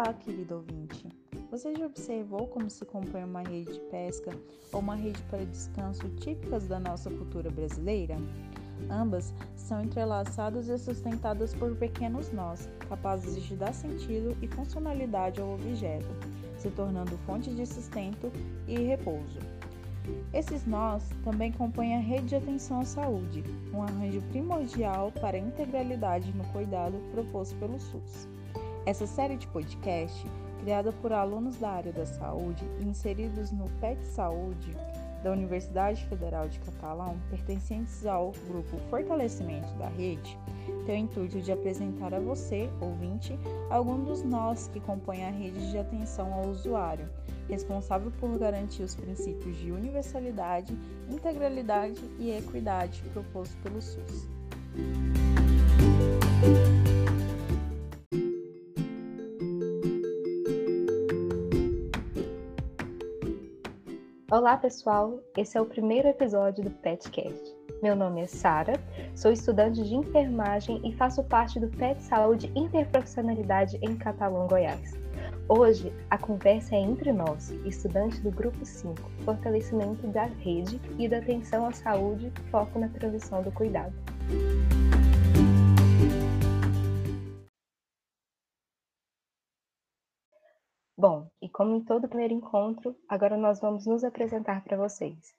Olá, querido ouvinte. Você já observou como se compõe uma rede de pesca ou uma rede para descanso típicas da nossa cultura brasileira? Ambas são entrelaçadas e sustentadas por pequenos nós, capazes de dar sentido e funcionalidade ao objeto, se tornando fonte de sustento e repouso. Esses nós também compõem a rede de atenção à saúde, um arranjo primordial para a integralidade no cuidado proposto pelo SUS. Essa série de podcast, criada por alunos da área da saúde e inseridos no PET Saúde da Universidade Federal de Catalão, pertencentes ao grupo Fortalecimento da Rede, tem o intuito de apresentar a você, ouvinte, alguns dos nós que compõem a rede de atenção ao usuário, responsável por garantir os princípios de universalidade, integralidade e equidade proposto pelo SUS. Olá, pessoal! Esse é o primeiro episódio do PetCast. Meu nome é Sara, sou estudante de enfermagem e faço parte do PET Saúde Interprofissionalidade em Catalão, Goiás. Hoje, a conversa é entre nós, estudantes do Grupo 5, Fortalecimento da Rede e da Atenção à Saúde, foco na transição do cuidado. Bom, como em todo primeiro encontro, agora nós vamos nos apresentar para vocês.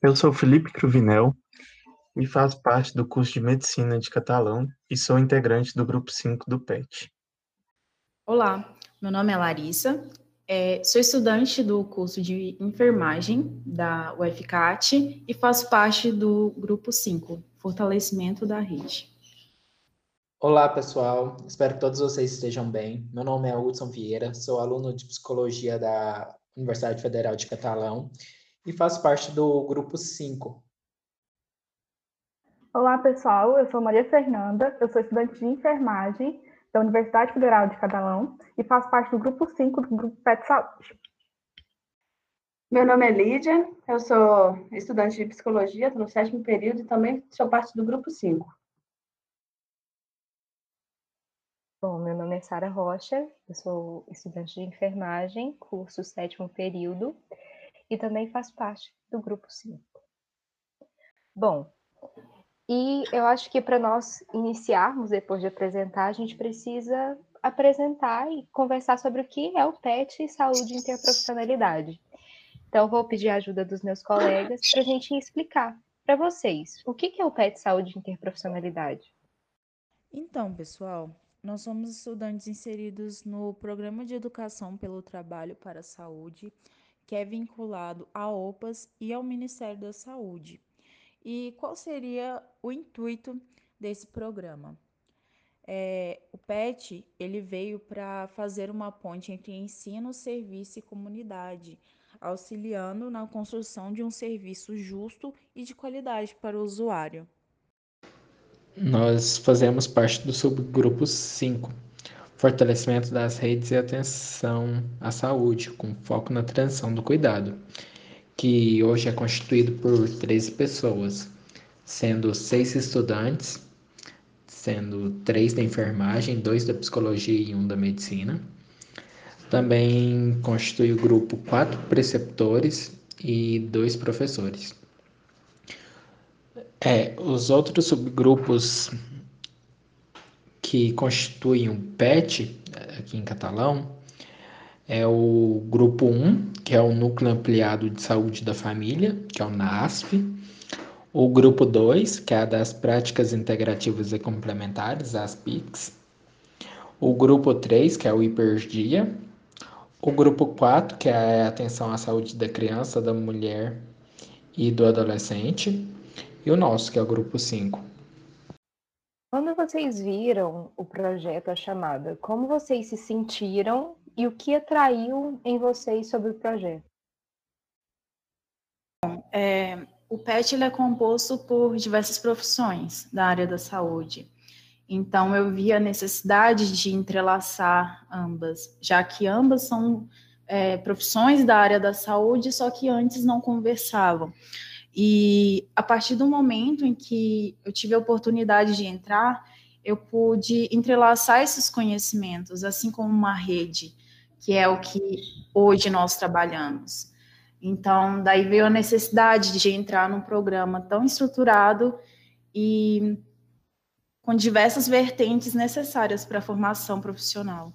Eu sou Felipe Cruvinel e faço parte do curso de Medicina de Catalão e sou integrante do grupo 5 do PET. Olá, meu nome é Larissa, é, sou estudante do curso de Enfermagem da UFCAT e faço parte do grupo 5, Fortalecimento da Rede. Olá, pessoal. Espero que todos vocês estejam bem. Meu nome é Hudson Vieira, sou aluno de Psicologia da Universidade Federal de Catalão e faço parte do Grupo 5. Olá, pessoal. Eu sou Maria Fernanda, eu sou estudante de Enfermagem da Universidade Federal de Catalão e faço parte do Grupo 5 do Grupo PET Saúde. Meu nome é Lídia, eu sou estudante de Psicologia, estou no sétimo período e também sou parte do Grupo 5. Bom, meu nome é Sara Rocha, eu sou estudante de enfermagem, curso sétimo período, e também faço parte do grupo 5. Bom, e eu acho que para nós iniciarmos, depois de apresentar, a gente precisa apresentar e conversar sobre o que é o PET e saúde e interprofissionalidade. Então, vou pedir a ajuda dos meus colegas para a gente explicar para vocês o que é o PET saúde e interprofissionalidade. Então, pessoal, nós somos estudantes inseridos no Programa de Educação pelo Trabalho para a Saúde, que é vinculado à OPAS e ao Ministério da Saúde. E qual seria o intuito desse programa? É, o PET ele veio para fazer uma ponte entre ensino, serviço e comunidade, auxiliando na construção de um serviço justo e de qualidade para o usuário. Nós fazemos parte do subgrupo 5, fortalecimento das redes e atenção à saúde, com foco na transição do cuidado, que hoje é constituído por 13 pessoas, sendo seis estudantes, sendo três da enfermagem, dois da psicologia e um da medicina. Também constitui o grupo quatro preceptores e dois professores. É, os outros subgrupos que constituem o PET, aqui em catalão, é o grupo 1, que é o Núcleo Ampliado de Saúde da Família, que é o NASF, o grupo 2, que é a das Práticas Integrativas e Complementares, as PICs, o grupo 3, que é o Hipergia, o grupo 4, que é a Atenção à Saúde da Criança, da Mulher e do Adolescente, e o nosso, que é o grupo 5. Quando vocês viram o projeto A Chamada, como vocês se sentiram e o que atraiu em vocês sobre o projeto? Bom, é, o PET é composto por diversas profissões da área da saúde. Então, eu vi a necessidade de entrelaçar ambas, já que ambas são é, profissões da área da saúde, só que antes não conversavam. E a partir do momento em que eu tive a oportunidade de entrar, eu pude entrelaçar esses conhecimentos, assim como uma rede, que é o que hoje nós trabalhamos. Então, daí veio a necessidade de entrar num programa tão estruturado e com diversas vertentes necessárias para a formação profissional.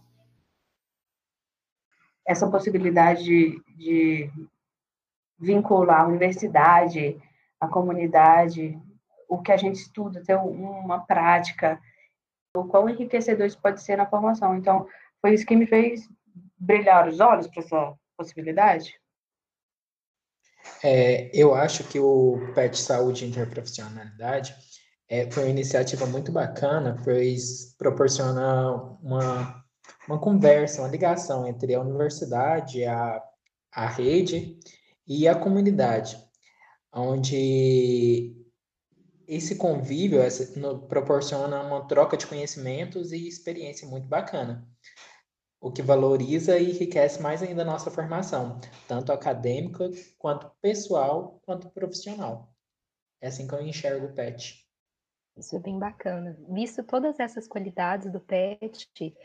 Essa possibilidade de, de vincular a universidade, a comunidade, o que a gente estuda, ter uma prática, o quão enriquecedor isso pode ser na formação. Então, foi isso que me fez brilhar os olhos para essa possibilidade. É, eu acho que o PET Saúde Interprofissionalidade é, foi uma iniciativa muito bacana, pois proporciona uma, uma conversa, uma ligação entre a universidade, a, a rede e a comunidade, onde esse convívio essa, no, proporciona uma troca de conhecimentos e experiência muito bacana, o que valoriza e enriquece mais ainda a nossa formação, tanto acadêmica, quanto pessoal, quanto profissional. É assim que eu enxergo o PET. Isso é bem bacana. Visto todas essas qualidades do PET,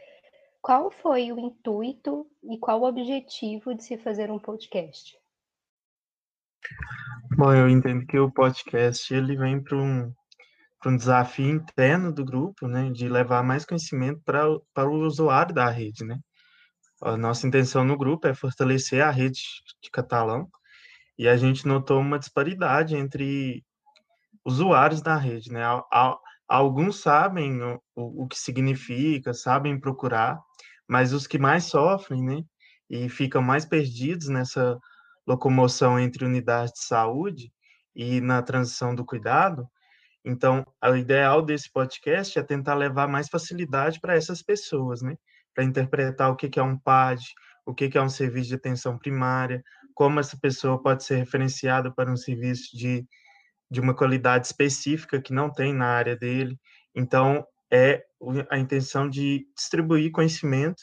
qual foi o intuito e qual o objetivo de se fazer um podcast? Bom, eu entendo que o podcast ele vem para um, um desafio interno do grupo, né, de levar mais conhecimento para o usuário da rede, né. A nossa intenção no grupo é fortalecer a rede de catalão e a gente notou uma disparidade entre usuários da rede, né. Alguns sabem o, o que significa, sabem procurar, mas os que mais sofrem, né, e ficam mais perdidos nessa locomoção entre unidades de saúde e na transição do cuidado. Então, o ideal desse podcast é tentar levar mais facilidade para essas pessoas, né? Para interpretar o que é um PAD, o que é um serviço de atenção primária, como essa pessoa pode ser referenciada para um serviço de, de uma qualidade específica que não tem na área dele. Então, é a intenção de distribuir conhecimento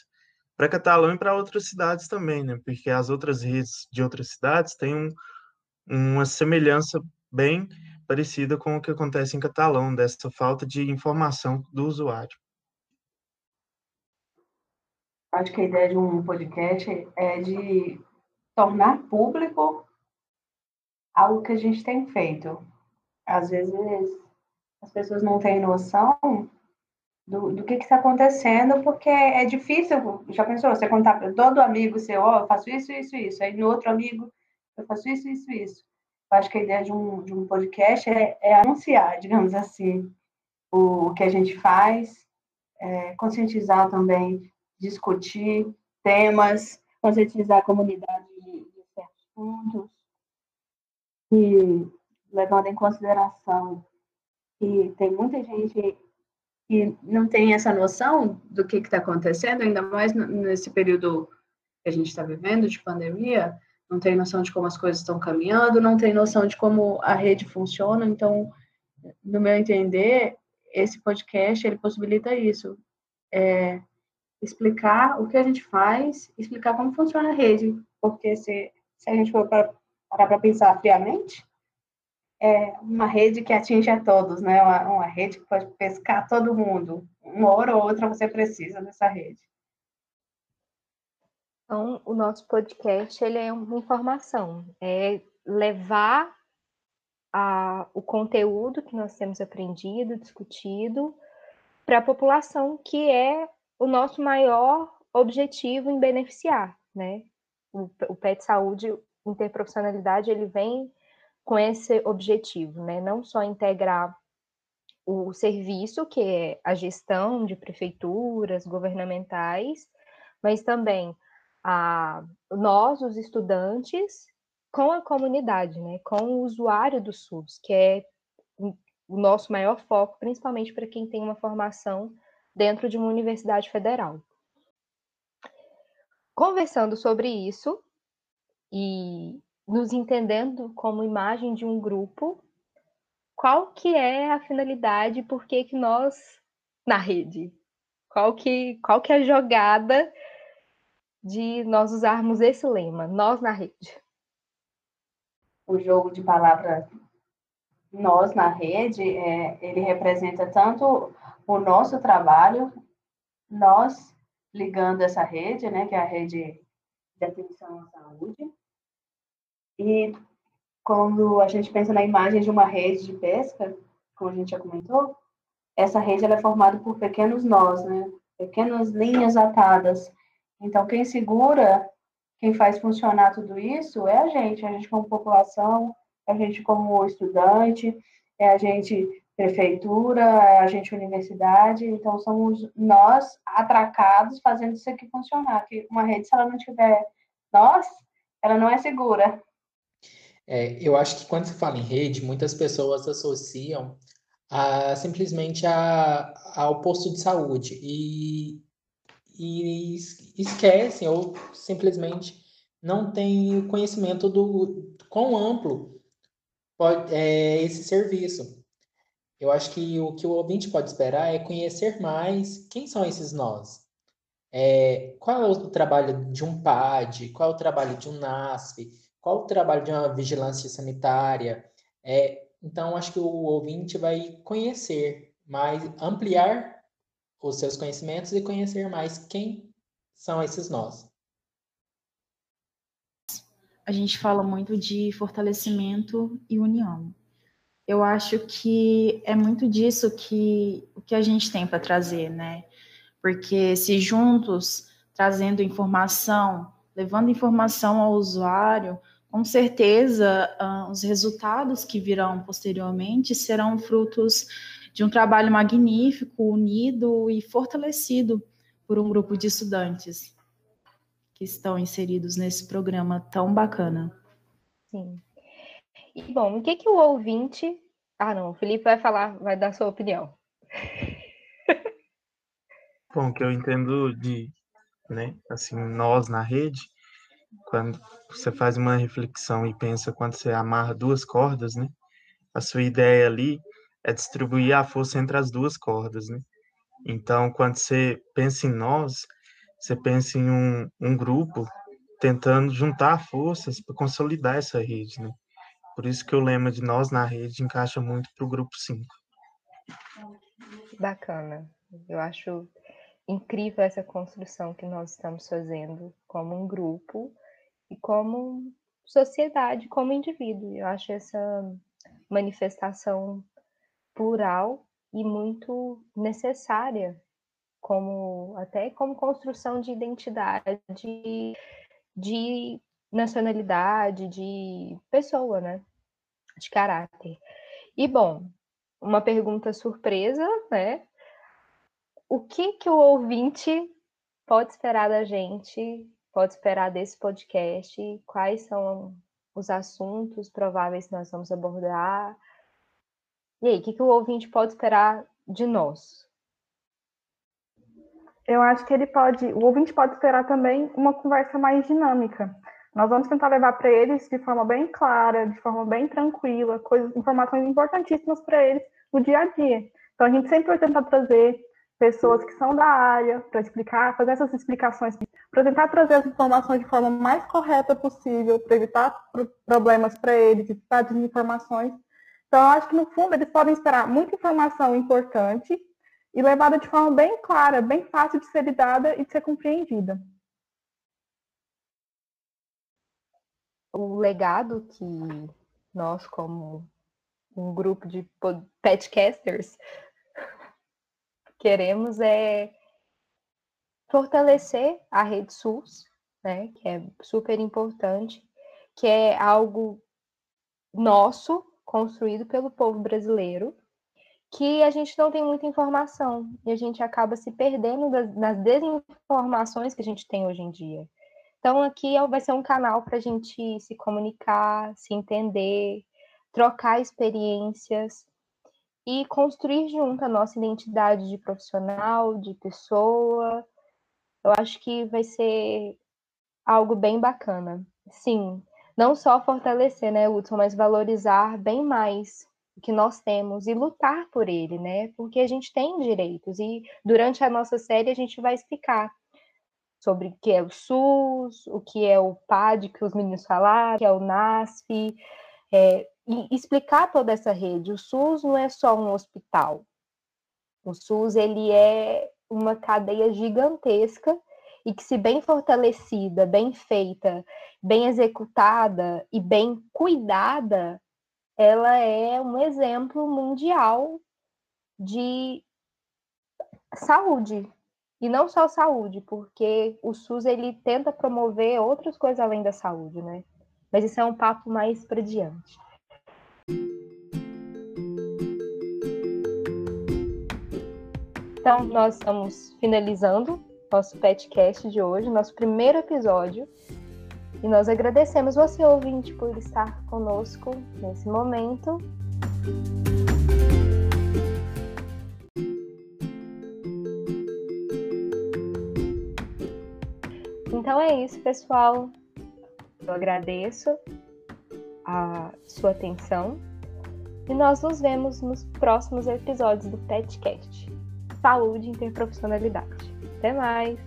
para Catalão e para outras cidades também, né? Porque as outras redes de outras cidades têm um, uma semelhança bem parecida com o que acontece em Catalão, dessa falta de informação do usuário. Acho que a ideia de um podcast é de tornar público algo que a gente tem feito. Às vezes as pessoas não têm noção do, do que está acontecendo, porque é difícil, já pensou, você contar para todo amigo seu, ó, oh, eu faço isso, isso, isso, aí no outro amigo, eu faço isso, isso, isso. Eu acho que a ideia de um, de um podcast é, é anunciar, digamos assim, o, o que a gente faz, é, conscientizar também, discutir temas, conscientizar a comunidade de, de certos pontos, e levando em consideração que tem muita gente que não tem essa noção do que está acontecendo, ainda mais nesse período que a gente está vivendo de pandemia, não tem noção de como as coisas estão caminhando, não tem noção de como a rede funciona. Então, no meu entender, esse podcast ele possibilita isso, é, explicar o que a gente faz, explicar como funciona a rede, porque se, se a gente for parar para pensar friamente, é uma rede que atinge a todos, né? Uma, uma, rede que pode pescar todo mundo. Uma hora ou outra você precisa dessa rede. Então, o nosso podcast ele é uma informação, é levar a, o conteúdo que nós temos aprendido, discutido, para a população, que é o nosso maior objetivo em beneficiar, né? O, o PET Saúde Interprofissionalidade, ele vem com esse objetivo, né? Não só integrar o serviço, que é a gestão de prefeituras governamentais, mas também a, nós, os estudantes, com a comunidade, né? com o usuário do SUS, que é o nosso maior foco, principalmente para quem tem uma formação dentro de uma universidade federal. Conversando sobre isso, e nos entendendo como imagem de um grupo, qual que é a finalidade, por que que nós na rede? Qual que, qual que é a jogada de nós usarmos esse lema, nós na rede? O jogo de palavras nós na rede, é, ele representa tanto o nosso trabalho, nós ligando essa rede, né, que é a rede de atenção à saúde, e quando a gente pensa na imagem de uma rede de pesca, como a gente já comentou, essa rede ela é formada por pequenos nós, né, pequenas linhas atadas. Então, quem segura, quem faz funcionar tudo isso é a gente, a gente como população, a gente como estudante, é a gente prefeitura, é a gente universidade, então somos nós atracados fazendo isso aqui funcionar. Que uma rede, se ela não tiver nós, ela não é segura. É, eu acho que quando se fala em rede, muitas pessoas associam a, simplesmente a, ao posto de saúde e, e esquecem ou simplesmente não têm conhecimento do quão amplo pode, é, esse serviço. Eu acho que o que o ouvinte pode esperar é conhecer mais quem são esses nós. É, qual é o trabalho de um PAD, qual é o trabalho de um NASP, qual o trabalho de uma vigilância sanitária. É, então, acho que o ouvinte vai conhecer mais, ampliar os seus conhecimentos e conhecer mais quem são esses nós. a gente fala muito de fortalecimento e união. Eu acho que é muito disso que o que a gente tem para trazer, né? Porque se juntos, trazendo informação, levando informação ao usuário, com certeza uh, os resultados que virão posteriormente serão frutos de um trabalho magnífico, unido e fortalecido por um grupo de estudantes que estão inseridos nesse programa tão bacana. Sim. E bom, o que que o ouvinte. Ah, não, o Felipe vai falar, vai dar sua opinião. Bom, que eu entendo de, né, assim, nós na rede, quando você faz uma reflexão e pensa quando você amarra duas cordas, né, a sua ideia ali é distribuir a força entre as duas cordas, né? Então, quando você pensa em nós, você pensa em um, um grupo tentando juntar forças para consolidar essa rede, né? Por isso que o lema de nós na rede encaixa muito para o grupo 5. Bacana. Eu acho incrível essa construção que nós estamos fazendo como um grupo e como sociedade, como indivíduo. Eu acho essa manifestação plural e muito necessária como até como construção de identidade, de nacionalidade, de pessoa, né? De caráter. E bom, uma pergunta surpresa, né? O que que o ouvinte pode esperar da gente? Pode esperar desse podcast? Quais são os assuntos prováveis que nós vamos abordar? E aí, o que, que o ouvinte pode esperar de nós? eu acho que ele pode, o ouvinte pode esperar também uma conversa mais dinâmica. Nós vamos tentar levar para eles de forma bem clara, de forma bem tranquila, coisas, informações importantíssimas para eles no dia a dia. Então a gente sempre vai tentar trazer pessoas que são da área para explicar, fazer essas explicações, para tentar trazer as informações de forma mais correta possível, para evitar problemas para eles, evitar desinformações. Então, eu acho que no fundo eles podem esperar muita informação importante e levada de forma bem clara, bem fácil de ser lidada e de ser compreendida. O legado que nós, como um grupo de petcasters, queremos é fortalecer a rede SUS, né, que é super importante, que é algo nosso, construído pelo povo brasileiro, que a gente não tem muita informação e a gente acaba se perdendo das, desinformações que a gente tem hoje em dia. Então, aqui é vai ser um canal para a gente se comunicar, se entender, trocar experiências e construir junto a nossa identidade de profissional, de pessoa. Eu acho que vai ser algo bem bacana. Sim, não só fortalecer, né, Hudson, mas valorizar bem mais que nós temos e lutar por ele, né? Porque a gente tem direitos e durante a nossa série a gente vai explicar sobre o que é o SUS, o que é o PAD que os meninos falaram, o que é o NASP, é, e explicar toda essa rede. O SUS não é só um hospital. O SUS ele é uma cadeia gigantesca e que, se bem fortalecida, bem feita, bem executada e bem cuidada, ela é um exemplo mundial de saúde. E não só saúde, porque o SUS ele tenta promover outras coisas além da saúde, né? Mas isso é um papo mais para diante. Então, nós estamos finalizando nosso petcast de hoje, nosso primeiro episódio. E nós agradecemos você, ouvinte, por estar conosco nesse momento. Então é isso, pessoal. Eu agradeço a sua atenção e nós nos vemos nos próximos episódios do Petcast. Saúde e interprofissionalidade. Até mais!